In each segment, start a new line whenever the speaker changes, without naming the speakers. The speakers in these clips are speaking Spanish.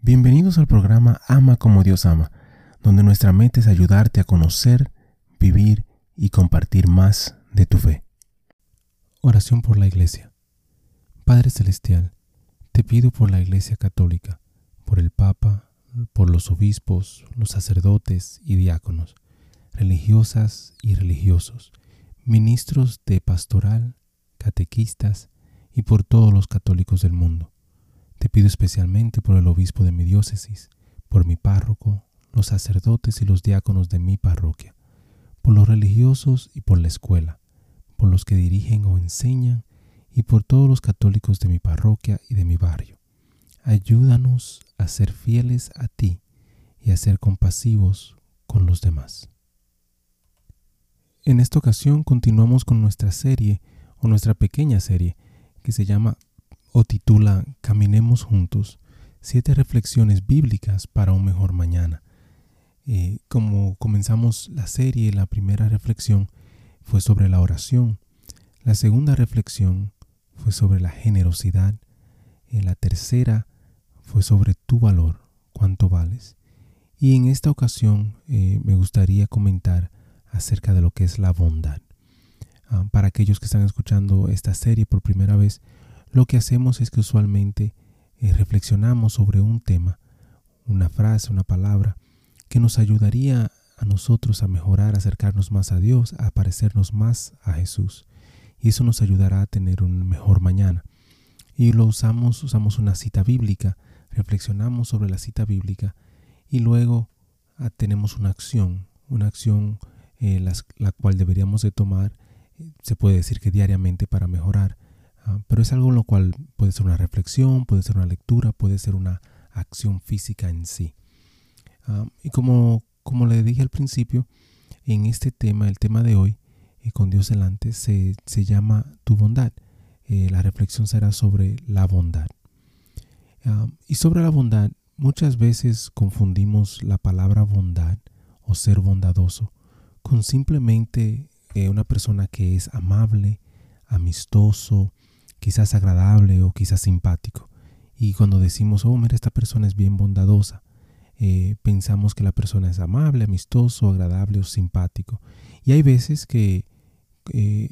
Bienvenidos al programa Ama como Dios ama, donde nuestra meta es ayudarte a conocer, vivir y compartir más de tu fe. Oración por la Iglesia. Padre Celestial, te pido por la Iglesia Católica, por el Papa, por los obispos, los sacerdotes y diáconos, religiosas y religiosos, ministros de pastoral, catequistas y por todos los católicos del mundo. Te pido especialmente por el obispo de mi diócesis, por mi párroco, los sacerdotes y los diáconos de mi parroquia, por los religiosos y por la escuela, por los que dirigen o enseñan y por todos los católicos de mi parroquia y de mi barrio. Ayúdanos a ser fieles a ti y a ser compasivos con los demás. En esta ocasión continuamos con nuestra serie o nuestra pequeña serie que se llama o titula Caminemos juntos, siete reflexiones bíblicas para un mejor mañana. Eh, como comenzamos la serie, la primera reflexión fue sobre la oración, la segunda reflexión fue sobre la generosidad, y la tercera fue sobre tu valor, cuánto vales. Y en esta ocasión eh, me gustaría comentar acerca de lo que es la bondad. Ah, para aquellos que están escuchando esta serie por primera vez, lo que hacemos es que usualmente eh, reflexionamos sobre un tema, una frase, una palabra, que nos ayudaría a nosotros a mejorar, a acercarnos más a Dios, a parecernos más a Jesús. Y eso nos ayudará a tener un mejor mañana. Y lo usamos, usamos una cita bíblica, reflexionamos sobre la cita bíblica y luego ah, tenemos una acción, una acción eh, la cual deberíamos de tomar, eh, se puede decir que diariamente para mejorar Ah, pero es algo lo cual puede ser una reflexión, puede ser una lectura, puede ser una acción física en sí. Ah, y como, como le dije al principio, en este tema, el tema de hoy, eh, con Dios delante, se, se llama tu bondad. Eh, la reflexión será sobre la bondad. Ah, y sobre la bondad, muchas veces confundimos la palabra bondad o ser bondadoso con simplemente eh, una persona que es amable, amistoso, quizás agradable o quizás simpático. Y cuando decimos, oh, mira, esta persona es bien bondadosa, eh, pensamos que la persona es amable, amistoso, agradable o simpático. Y hay veces que eh,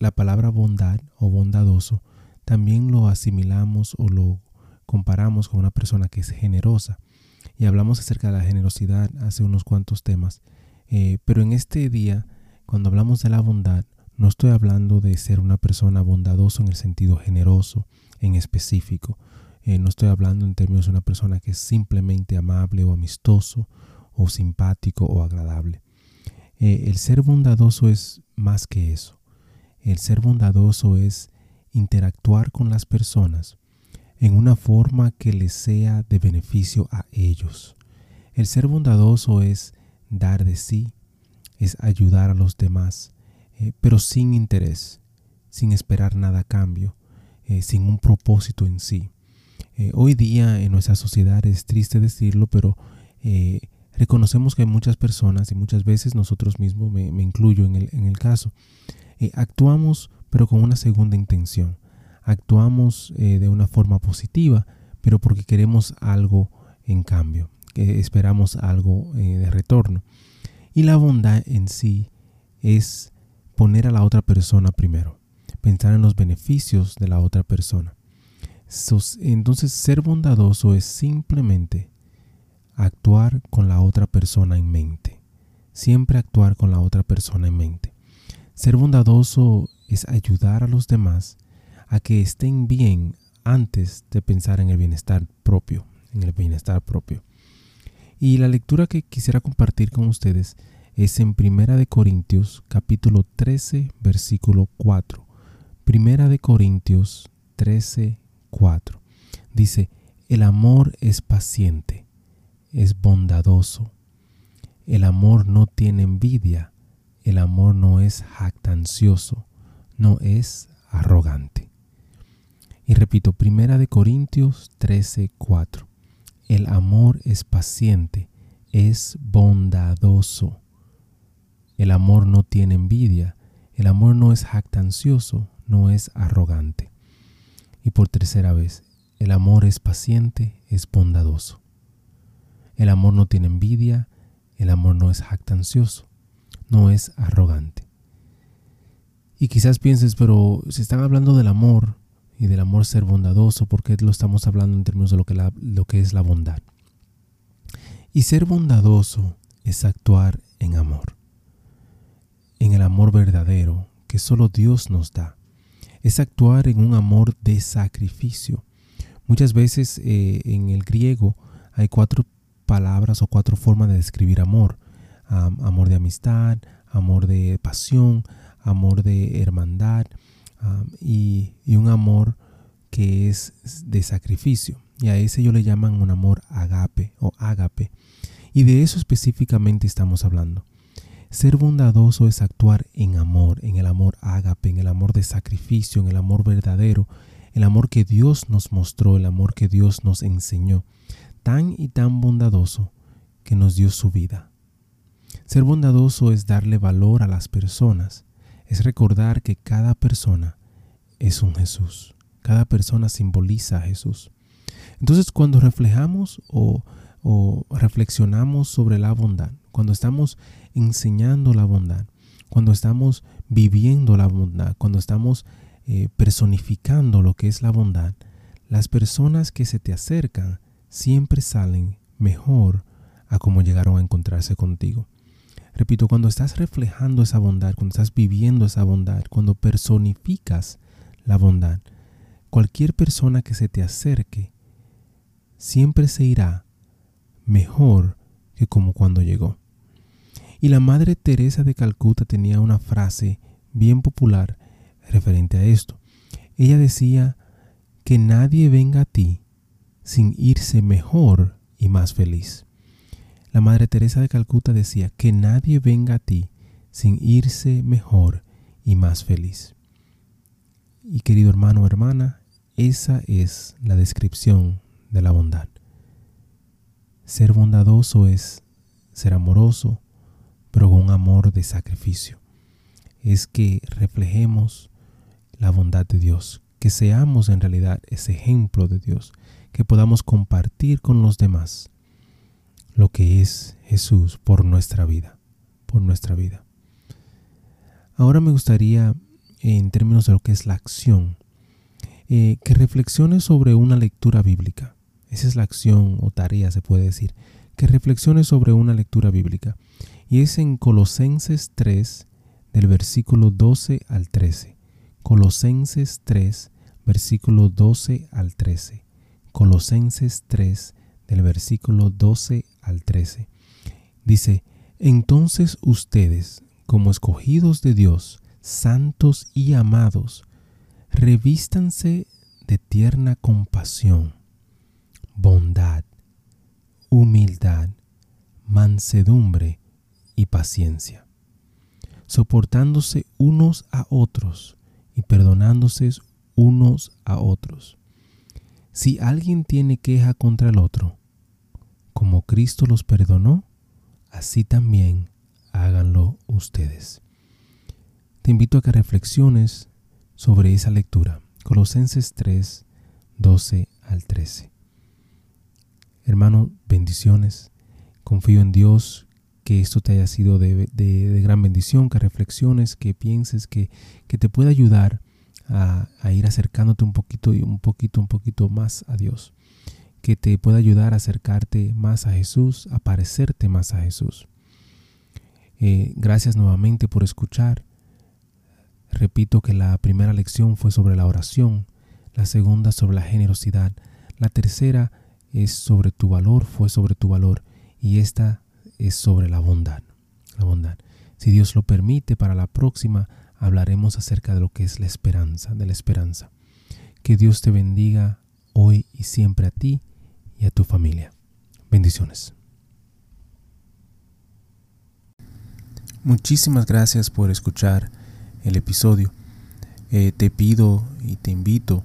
la palabra bondad o bondadoso también lo asimilamos o lo comparamos con una persona que es generosa. Y hablamos acerca de la generosidad hace unos cuantos temas. Eh, pero en este día, cuando hablamos de la bondad, no estoy hablando de ser una persona bondadoso en el sentido generoso, en específico. Eh, no estoy hablando en términos de una persona que es simplemente amable o amistoso o simpático o agradable. Eh, el ser bondadoso es más que eso. El ser bondadoso es interactuar con las personas en una forma que les sea de beneficio a ellos. El ser bondadoso es dar de sí, es ayudar a los demás, eh, pero sin interés, sin esperar nada a cambio, eh, sin un propósito en sí. Eh, hoy día en nuestra sociedad es triste decirlo, pero reconocemos que hay muchas personas y muchas veces nosotros mismos, me, incluyo en el, en el caso, actuamos pero con una segunda intención. Actuamos de una forma positiva, pero porque queremos algo en cambio, que esperamos algo de retorno. Y la bondad en sí es poner a la otra persona primero, pensar en los beneficios de la otra persona. Entonces ser bondadoso es simplemente actuar con la otra persona en mente. Siempre actuar con la otra persona en mente. Ser bondadoso es ayudar a los demás a que estén bien antes de pensar en el bienestar propio, en el bienestar propio. Y la lectura que quisiera compartir con ustedes es en Primera de Corintios capítulo 13 versículo 4. Primera de Corintios 13 4. Dice, el amor es paciente, es bondadoso. El amor no tiene envidia, el amor no es jactancioso, no es arrogante. Y repito, Primera de Corintios 13 4. El amor es paciente, es bondadoso el amor no tiene envidia, el amor no es jactancioso, no es arrogante. Y por tercera vez, el amor es paciente, es bondadoso. El amor no tiene envidia, el amor no es jactancioso, no es arrogante. Y quizás pienses, pero si están hablando del amor y del amor ser bondadoso, ¿por qué lo estamos hablando en términos de lo que, lo que es la bondad? Y ser bondadoso es actuar en amor, en el amor verdadero que solo Dios nos da. Es actuar en un amor de sacrificio. Muchas veces eh, en el griego hay cuatro palabras o cuatro formas de describir amor. amor de amistad, amor de pasión, amor de hermandad y, y, un amor que es de sacrificio. Y a ese yo le llaman un amor agape o ágape. Y de eso específicamente estamos hablando. Ser bondadoso es actuar en amor, en el amor ágape, en el amor de sacrificio, en el amor verdadero, el amor que Dios nos mostró, el amor que Dios nos enseñó, tan y tan bondadoso que nos dio su vida. Ser bondadoso es darle valor a las personas, es recordar que cada persona es un Jesús, cada persona simboliza a Jesús. Entonces cuando reflejamos o, o reflexionamos sobre la bondad, cuando estamos enseñando la bondad, cuando estamos viviendo la bondad, cuando estamos eh, personificando lo que es la bondad, las personas que se te acercan siempre salen mejor a como llegaron a encontrarse contigo. Repito, cuando estás reflejando esa bondad, cuando estás viviendo esa bondad, cuando personificas la bondad, cualquier persona que se te acerque siempre se irá mejor que como cuando llegó. Y la Madre Teresa de Calcuta tenía una frase bien popular referente a esto. Ella decía que nadie venga a ti sin irse mejor y más feliz. La Madre Teresa de Calcuta decía que nadie venga a ti sin irse mejor y más feliz. Y querido hermano o hermana, esa es la descripción de la bondad. Ser bondadoso es ser amoroso, pero con amor de sacrificio. Es que reflejemos la bondad de Dios, que seamos en realidad ese ejemplo de Dios, que podamos compartir con los demás lo que es Jesús por nuestra vida, por nuestra vida. Ahora me gustaría, en términos de lo que es la acción, eh, que reflexiones sobre una lectura bíblica. Esa es la acción o tarea, se puede decir. Que reflexiones sobre una lectura bíblica y es en Colosenses 3 del versículo 12 al 13. Colosenses 3 versículo 12 al 13. Colosenses 3 del versículo 12 al 13. Dice, entonces ustedes, como escogidos de Dios, santos y amados, revístanse de tierna compasión, bondad, humildad, mansedumbre, y paciencia, soportándose unos a otros y perdonándose unos a otros. Si alguien tiene queja contra el otro, como Cristo los perdonó, así también háganlo ustedes. Te invito a que reflexiones sobre esa lectura. Colosenses 3, 12 al 13. Hermano, bendiciones. Confío en Dios que esto te haya sido de, gran bendición, que reflexiones, que pienses, que, que te pueda ayudar a, ir acercándote un poquito y un poquito, un poquito más a Dios, que te pueda ayudar a acercarte más a Jesús, a parecerte más a Jesús. Eh, gracias nuevamente por escuchar. Repito que la primera lección fue sobre la oración, la segunda sobre la generosidad, la tercera es sobre tu valor, fue sobre tu valor, y esta es sobre la bondad. La bondad. Si Dios lo permite, para la próxima hablaremos acerca de lo que es la esperanza, de la esperanza. Que Dios te bendiga hoy y siempre a ti y a tu familia. Bendiciones. Muchísimas gracias por escuchar el episodio. Eh, te pido y te invito